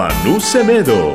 Manu Semedo.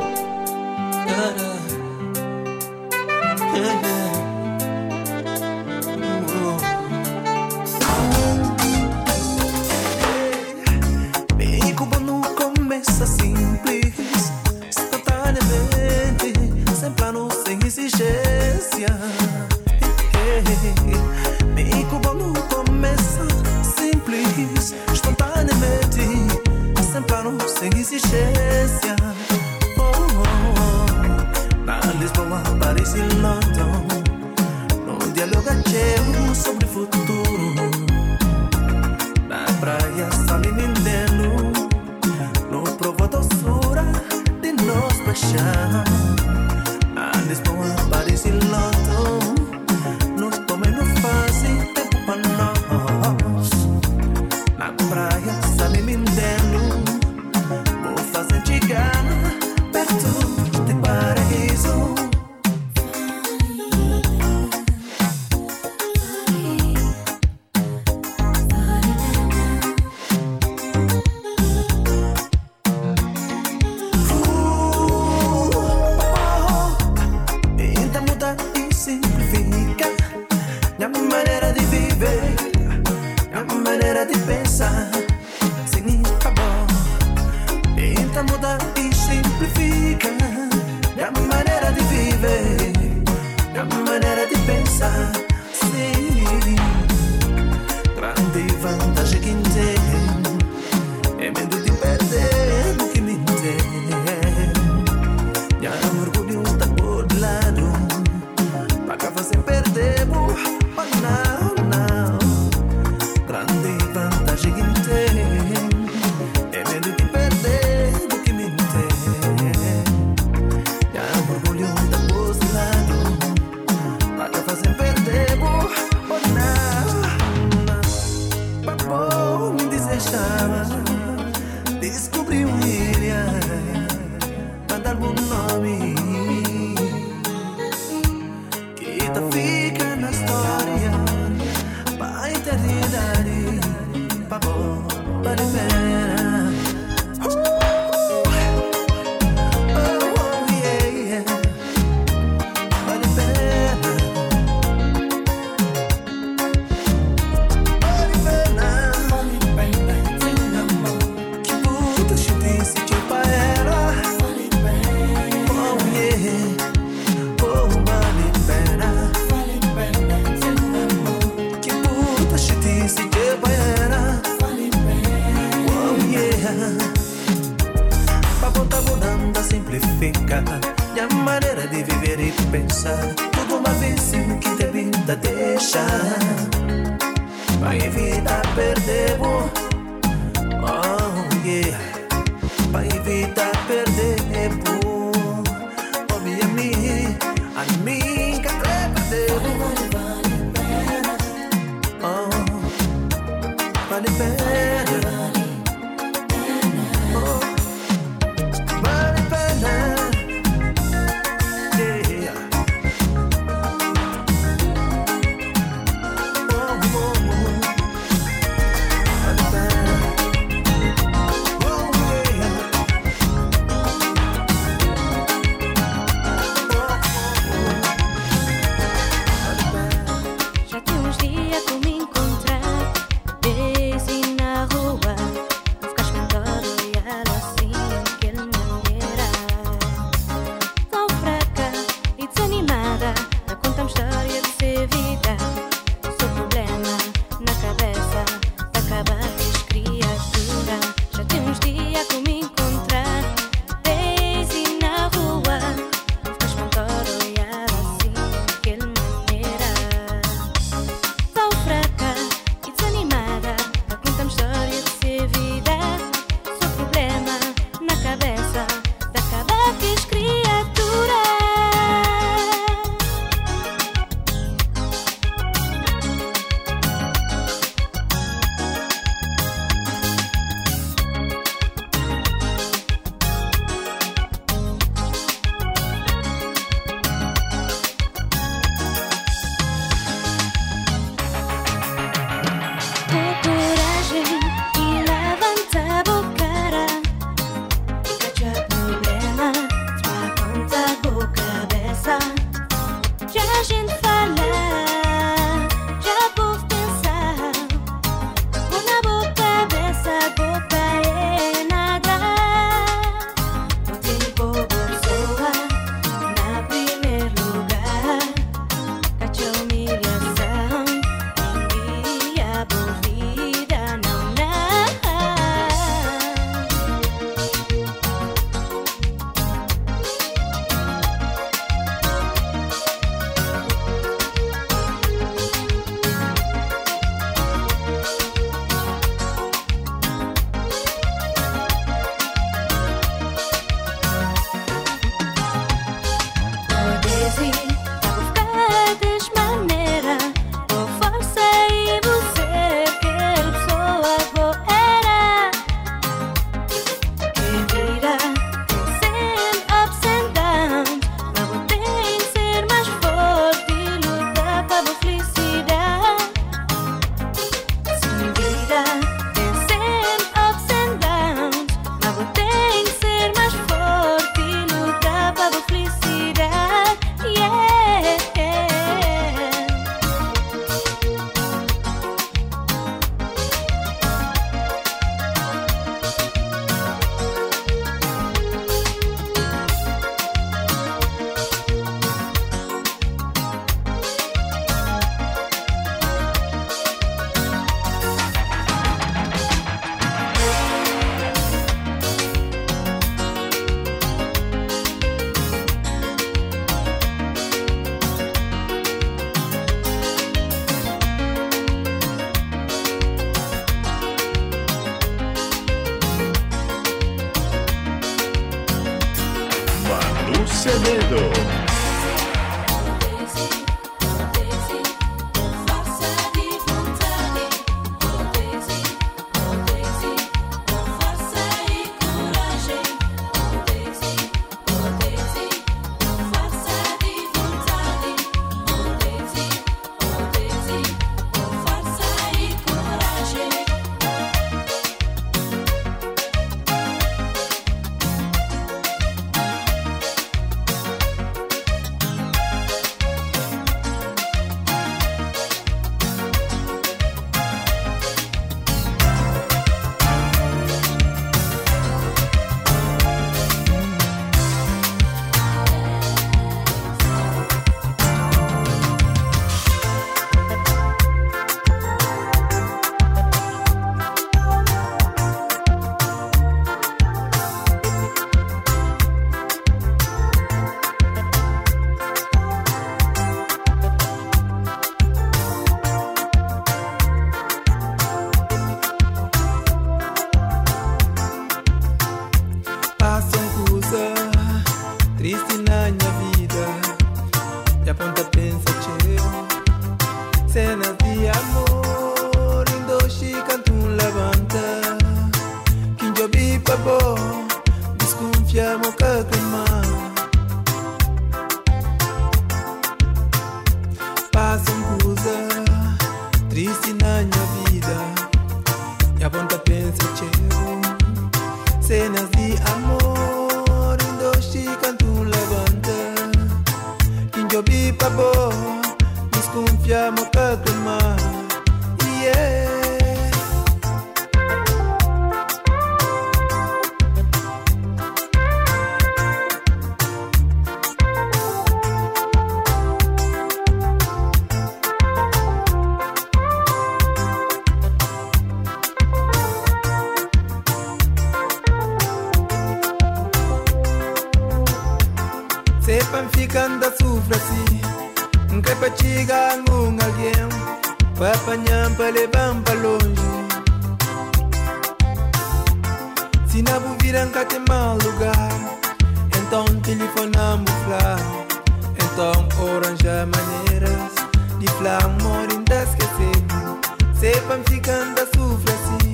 kanda suflasi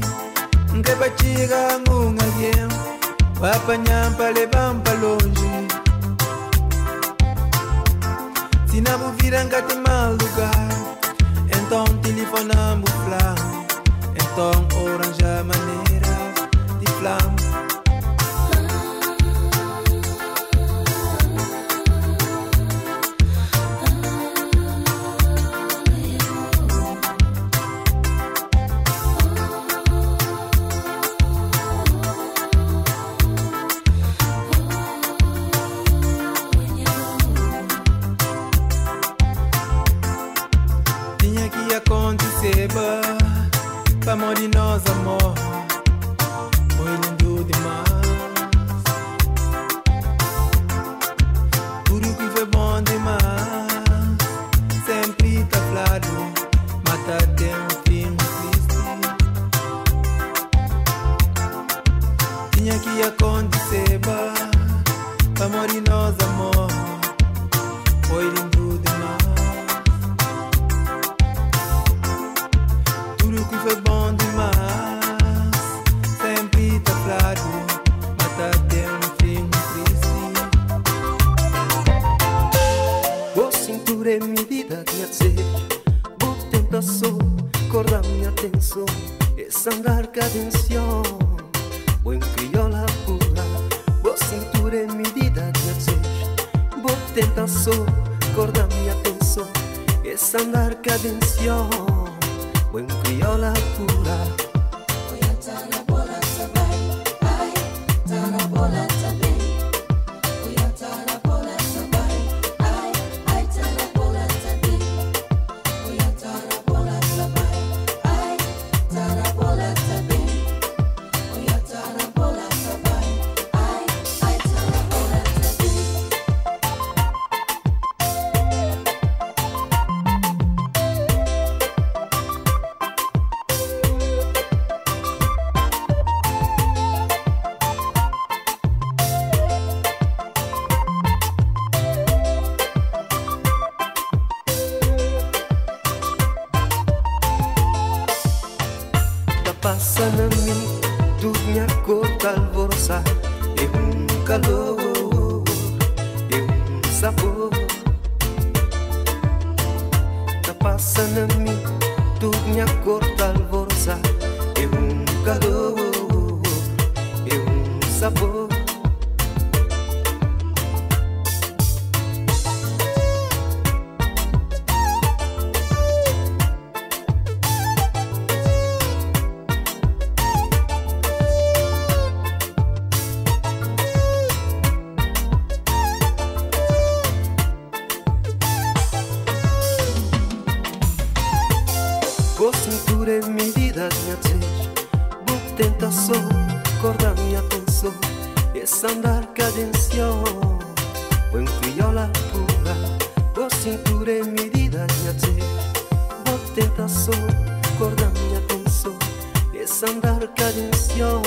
Nge bachira ngunga ye Wapa nyampale bampa lonji Sina buvira ngati maluga Então telefona mbufla Então oranja maneira de flama tentação, corda minha atenção, essa andar cadencial, buen criola pura. Gozadura e medida minha tis Boa tentação, corda minha atenção Esse andar cadencial Buen criola pura Gozadura e medida minha tis Boa tentação, corda minha atenção Esse andar cadencial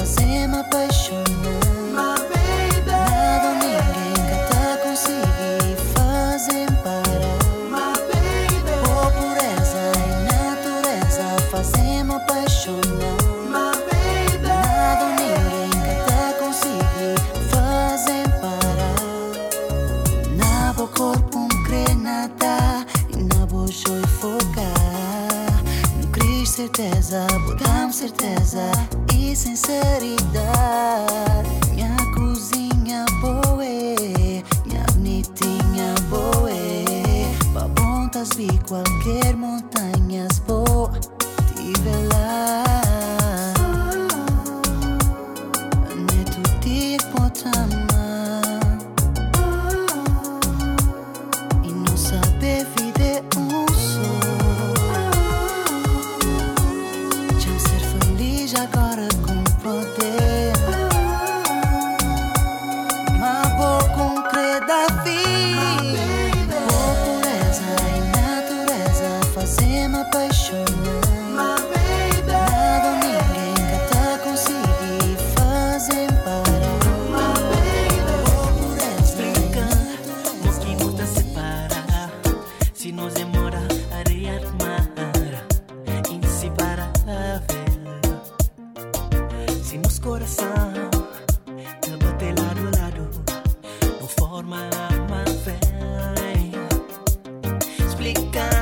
was my body. Americano.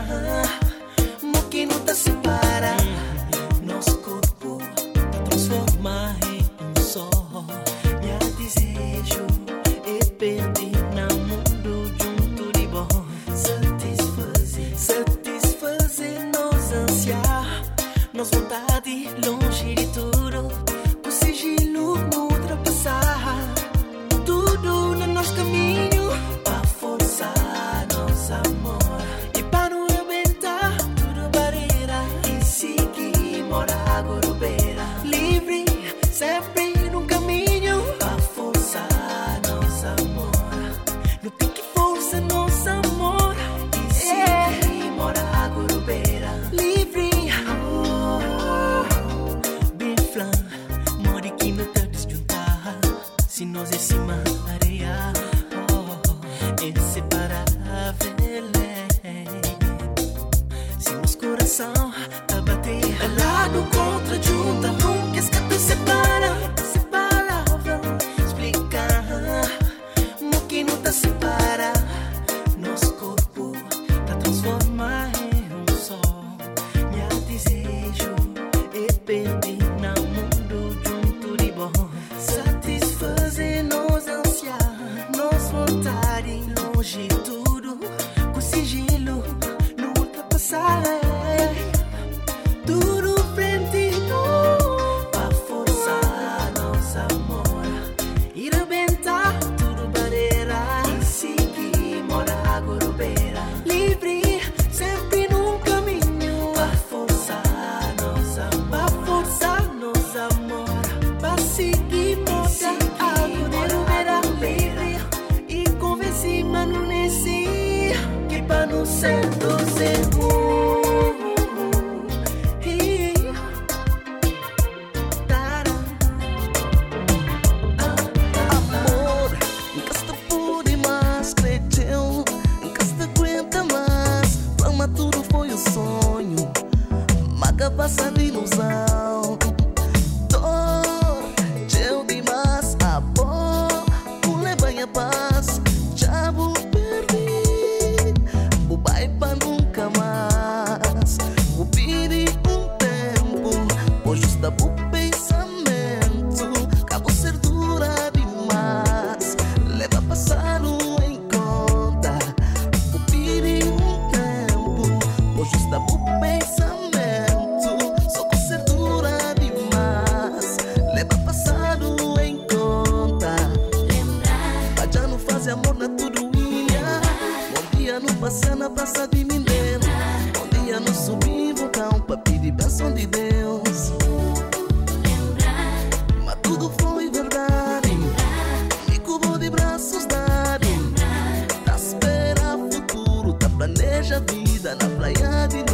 Haja vida na praia de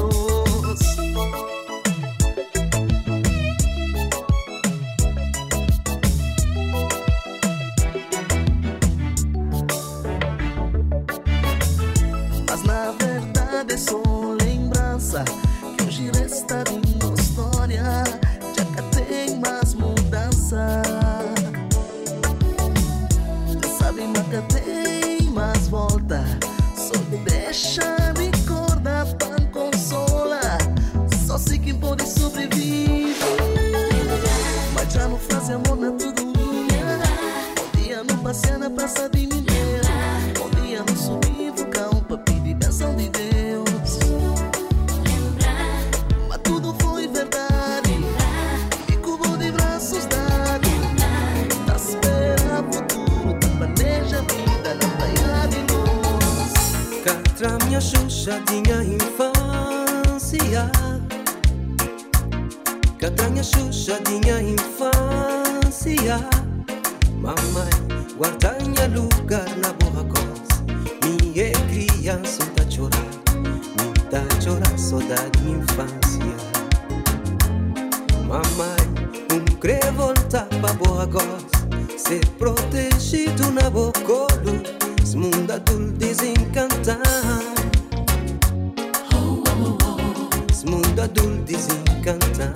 encantar.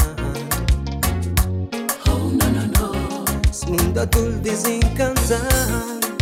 Oh, no, no, no. Mundo azul desencantar.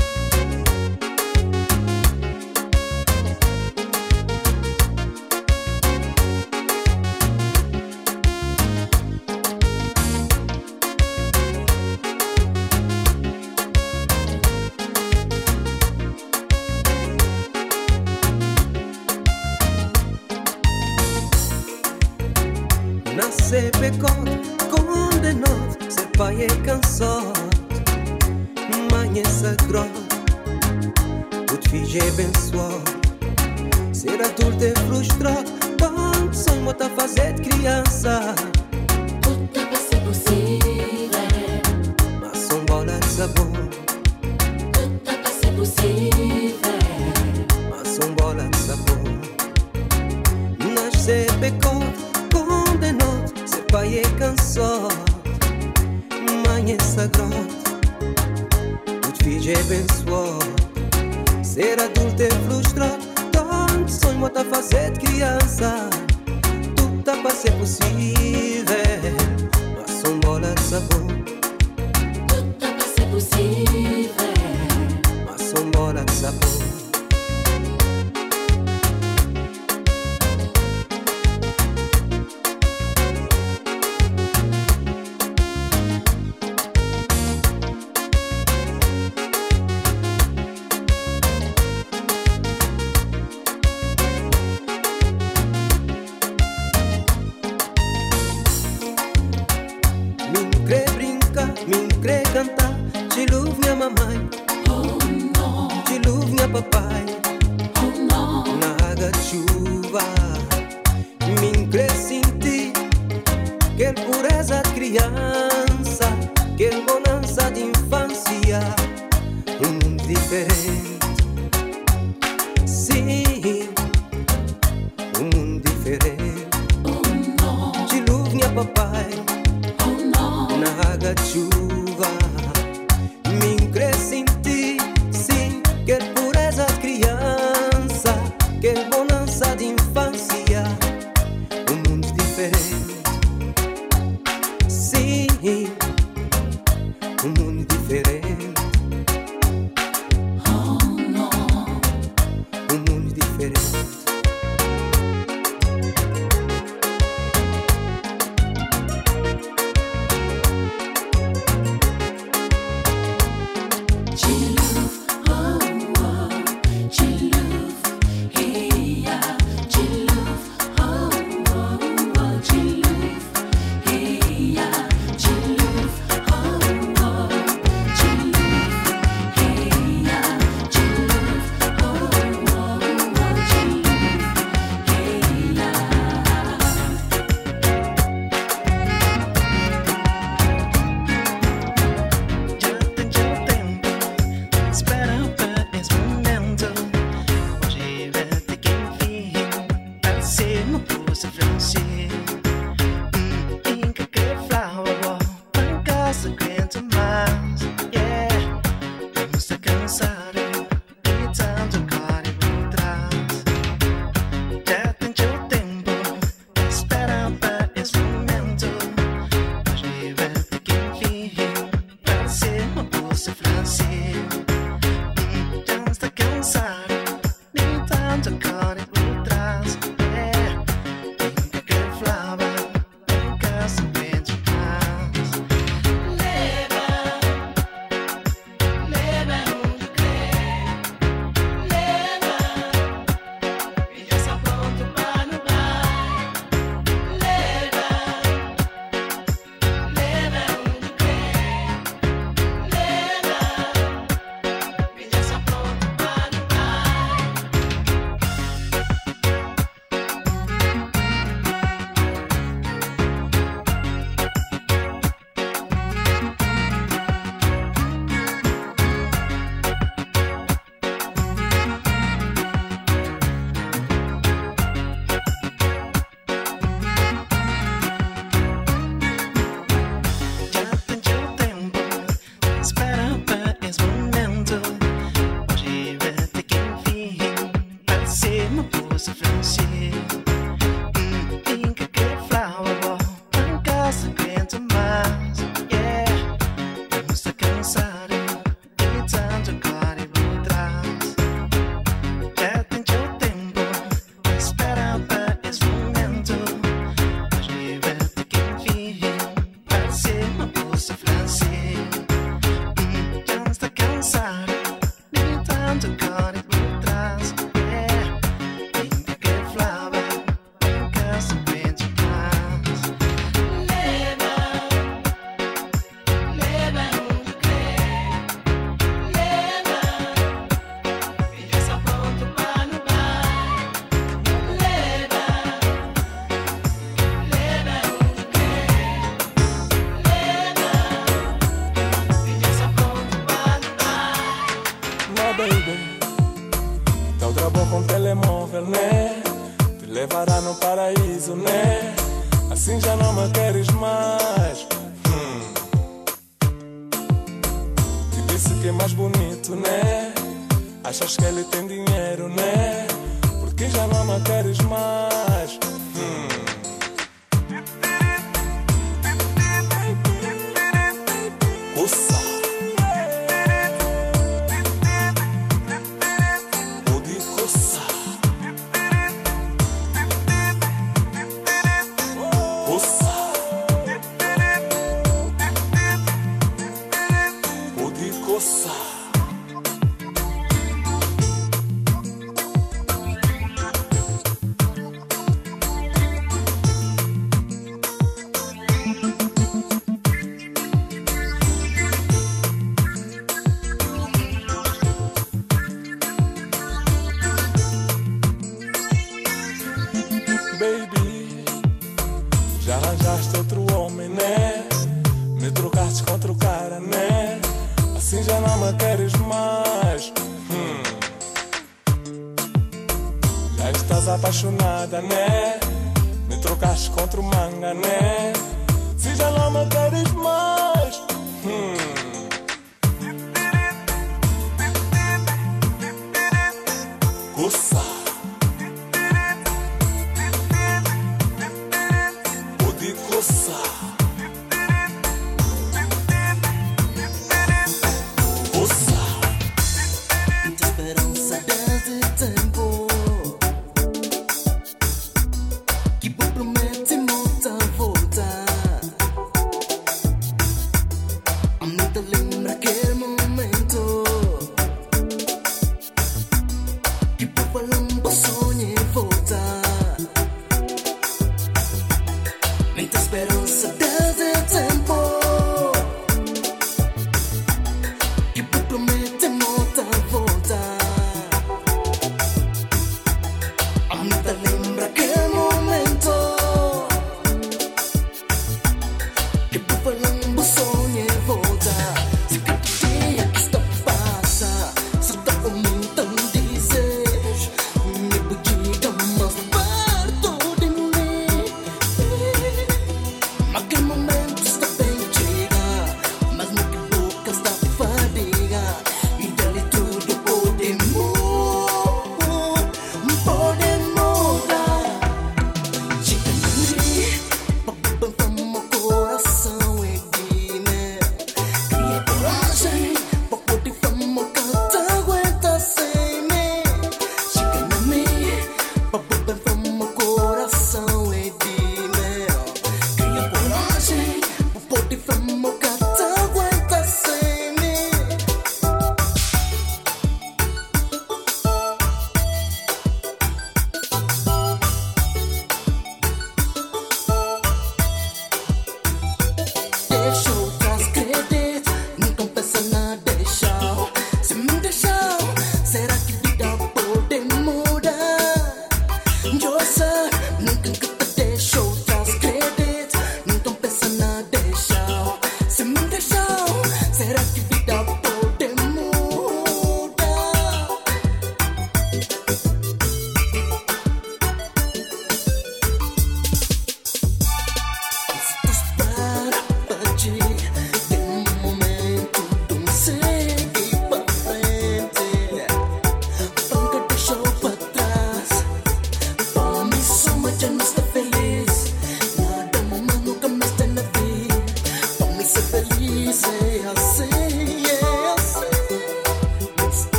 it's better.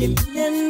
Hoje que foi que ele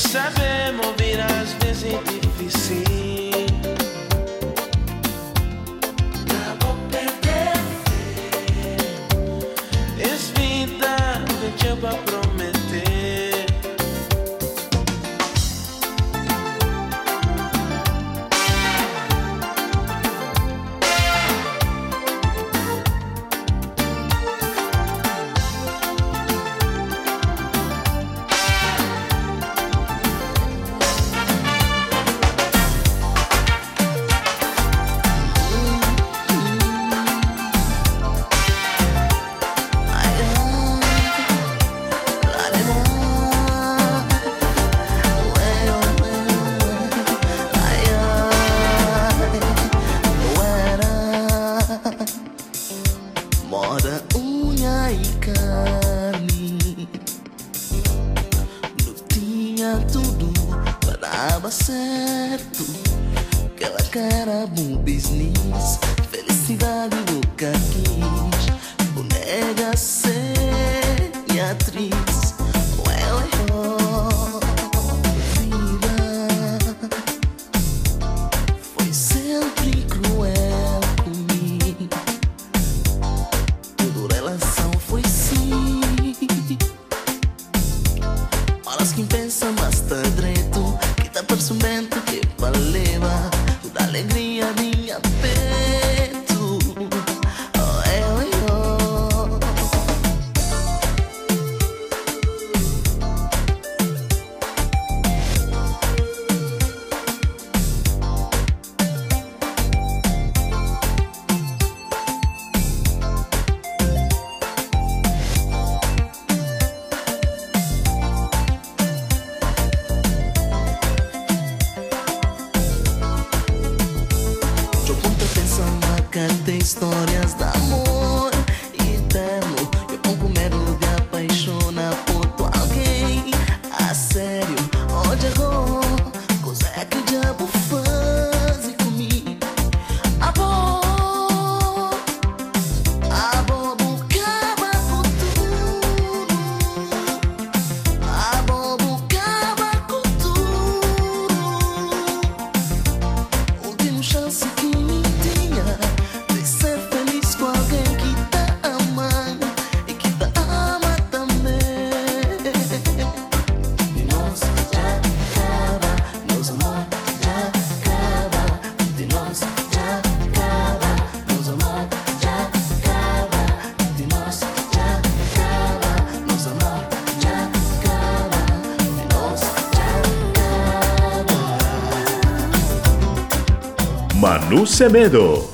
شب ما Que tá percebendo Semedo.